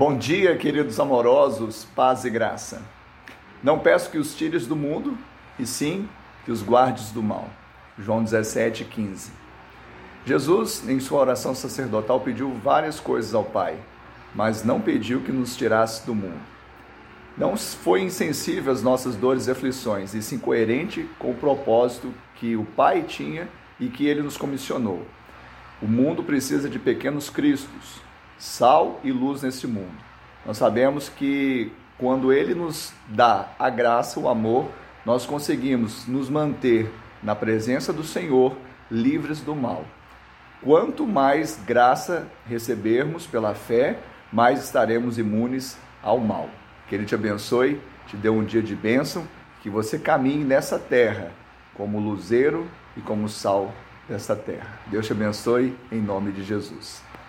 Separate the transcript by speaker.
Speaker 1: Bom dia, queridos amorosos, paz e graça. Não peço que os tires do mundo, e sim que os guardes do mal. João 17, 15. Jesus, em sua oração sacerdotal, pediu várias coisas ao Pai, mas não pediu que nos tirasse do mundo. Não foi insensível às nossas dores e aflições, e sim coerente com o propósito que o Pai tinha e que ele nos comissionou. O mundo precisa de pequenos cristos, sal e luz nesse mundo. Nós sabemos que quando ele nos dá a graça, o amor, nós conseguimos nos manter na presença do Senhor, livres do mal. Quanto mais graça recebermos pela fé, mais estaremos imunes ao mal. Que Ele te abençoe, te dê um dia de bênção, que você caminhe nessa terra como luzeiro e como sal dessa terra. Deus te abençoe em nome de Jesus.